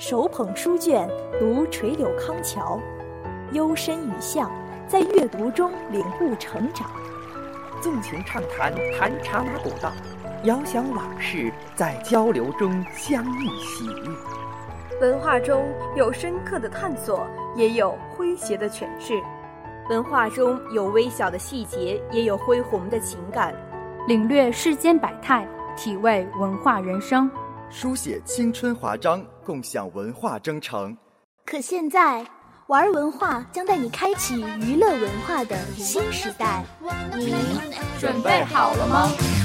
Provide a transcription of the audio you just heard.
手捧书卷读垂柳康桥，幽深雨巷，在阅读中领悟成长。纵情畅谈谈茶马古道，遥想往事，在交流中相遇喜悦。文化中有深刻的探索，也有诙谐的诠释；文化中有微小的细节，也有恢宏的情感。领略世间百态，体味文化人生，书写青春华章，共享文化征程。可现在，玩文化将带你开启娱乐文化的新时代，你准备好了吗？